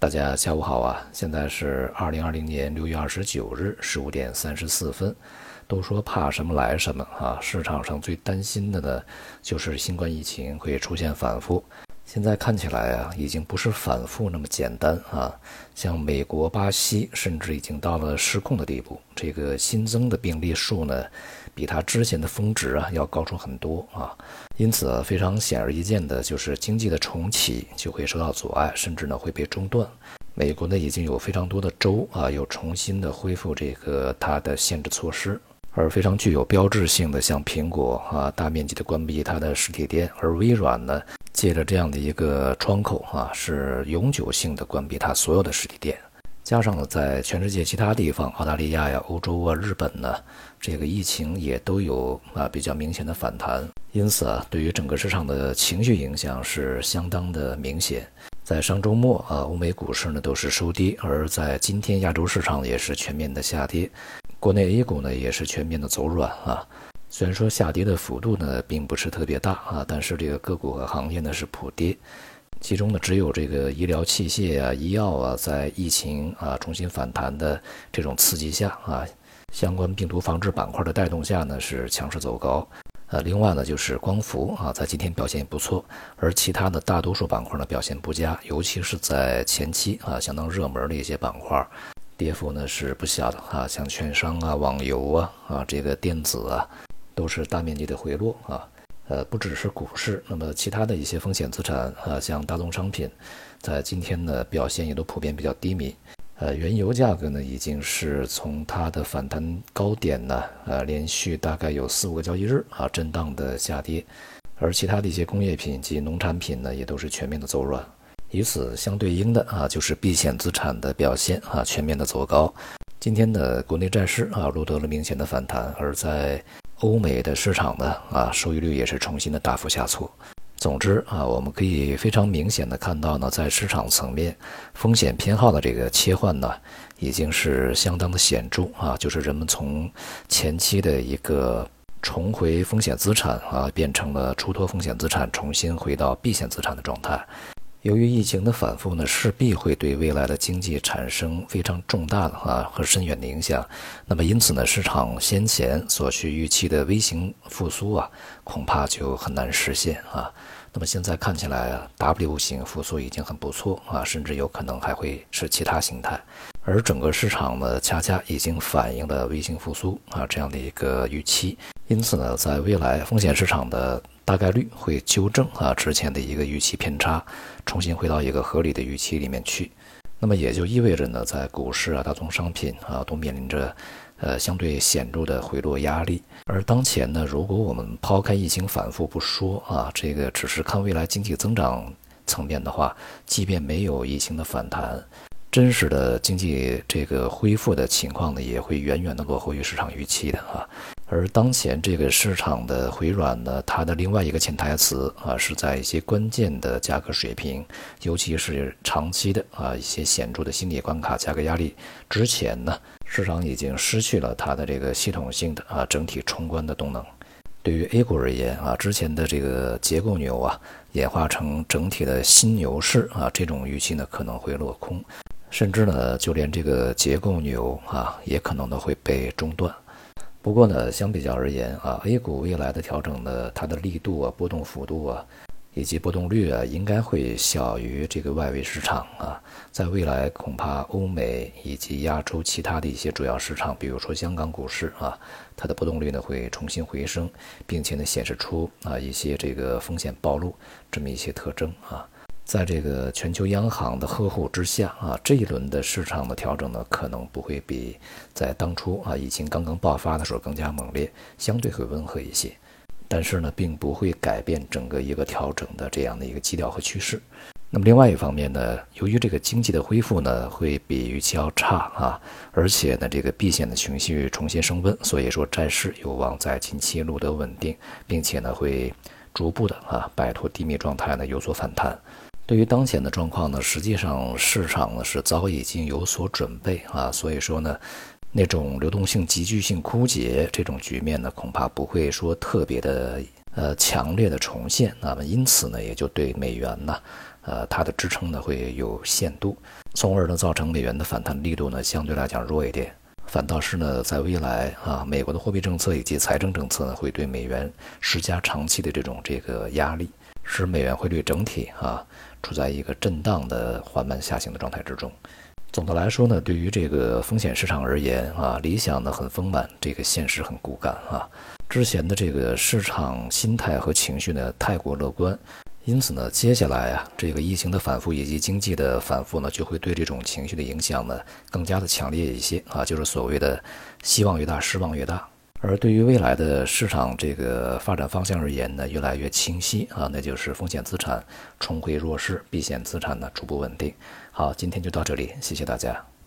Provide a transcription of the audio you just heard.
大家下午好啊！现在是二零二零年六月二十九日十五点三十四分。都说怕什么来什么啊！市场上最担心的呢，就是新冠疫情会出现反复。现在看起来啊，已经不是反复那么简单啊。像美国、巴西，甚至已经到了失控的地步。这个新增的病例数呢，比它之前的峰值啊要高出很多啊。因此，非常显而易见的就是经济的重启就会受到阻碍，甚至呢会被中断。美国呢已经有非常多的州啊又重新的恢复这个它的限制措施，而非常具有标志性的，像苹果啊大面积的关闭它的实体店，而微软呢借着这样的一个窗口啊是永久性的关闭它所有的实体店。加上呢，在全世界其他地方，澳大利亚呀、欧洲啊、日本呢，这个疫情也都有啊比较明显的反弹，因此啊，对于整个市场的情绪影响是相当的明显。在上周末啊，欧美股市呢都是收低，而在今天亚洲市场也是全面的下跌，国内 A 股呢也是全面的走软啊。虽然说下跌的幅度呢并不是特别大啊，但是这个个股和行业呢是普跌。其中呢，只有这个医疗器械啊、医药啊，在疫情啊重新反弹的这种刺激下啊，相关病毒防治板块的带动下呢，是强势走高。呃，另外呢，就是光伏啊，在今天表现也不错，而其他的大多数板块呢表现不佳，尤其是在前期啊相当热门的一些板块，跌幅呢是不小的啊，像券商啊、网游啊、啊这个电子啊，都是大面积的回落啊。呃，不只是股市，那么其他的一些风险资产啊，像大宗商品，在今天的表现也都普遍比较低迷。呃，原油价格呢，已经是从它的反弹高点呢，呃，连续大概有四五个交易日啊，震荡的下跌。而其他的一些工业品及农产品呢，也都是全面的走软。与此相对应的啊，就是避险资产的表现啊，全面的走高。今天的国内债市啊，录得了明显的反弹，而在欧美的市场呢，啊，收益率也是重新的大幅下挫。总之啊，我们可以非常明显的看到呢，在市场层面，风险偏好的这个切换呢，已经是相当的显著啊，就是人们从前期的一个重回风险资产啊，变成了出脱风险资产，重新回到避险资产的状态。由于疫情的反复呢，势必会对未来的经济产生非常重大的啊和深远的影响。那么因此呢，市场先前所需预期的微型复苏啊，恐怕就很难实现啊。那么现在看起来啊，W 型复苏已经很不错啊，甚至有可能还会是其他形态。而整个市场呢，恰恰已经反映了微型复苏啊这样的一个预期。因此呢，在未来风险市场的。大概率会纠正啊之前的一个预期偏差，重新回到一个合理的预期里面去。那么也就意味着呢，在股市啊、大宗商品啊都面临着呃相对显著的回落压力。而当前呢，如果我们抛开疫情反复不说啊，这个只是看未来经济增长层面的话，即便没有疫情的反弹，真实的经济这个恢复的情况呢，也会远远的落后于市场预期的啊。而当前这个市场的回软呢，它的另外一个潜台词啊，是在一些关键的价格水平，尤其是长期的啊一些显著的心理关卡、价格压力之前呢，市场已经失去了它的这个系统性的啊整体冲关的动能。对于 A 股而言啊，之前的这个结构牛啊，演化成整体的新牛市啊，这种预期呢可能会落空，甚至呢就连这个结构牛啊，也可能呢会被中断。不过呢，相比较而言啊，A 股未来的调整呢，它的力度啊、波动幅度啊，以及波动率啊，应该会小于这个外围市场啊。在未来，恐怕欧美以及亚洲其他的一些主要市场，比如说香港股市啊，它的波动率呢会重新回升，并且呢显示出啊一些这个风险暴露这么一些特征啊。在这个全球央行的呵护之下啊，这一轮的市场的调整呢，可能不会比在当初啊疫情刚刚爆发的时候更加猛烈，相对会温和一些。但是呢，并不会改变整个一个调整的这样的一个基调和趋势。那么另外一方面呢，由于这个经济的恢复呢会比预期要差啊，而且呢这个避险的情绪重新升温，所以说债市有望在近期录得稳定，并且呢会逐步的啊摆脱低迷状态呢有所反弹。对于当前的状况呢，实际上市场呢是早已经有所准备啊，所以说呢，那种流动性急剧性枯竭这种局面呢，恐怕不会说特别的呃强烈的重现。那么因此呢，也就对美元呢，呃，它的支撑呢会有限度，从而呢造成美元的反弹力度呢相对来讲弱一点。反倒是呢，在未来啊，美国的货币政策以及财政政策呢会对美元施加长期的这种这个压力，使美元汇率整体啊处在一个震荡的缓慢下行的状态之中。总的来说呢，对于这个风险市场而言啊，理想呢很丰满，这个现实很骨感啊。之前的这个市场心态和情绪呢太过乐观，因此呢，接下来啊，这个疫情的反复以及经济的反复呢，就会对这种情绪的影响呢更加的强烈一些啊，就是所谓的希望越大，失望越大。而对于未来的市场这个发展方向而言呢，越来越清晰啊，那就是风险资产重回弱势，避险资产呢逐步稳定。好，今天就到这里，谢谢大家。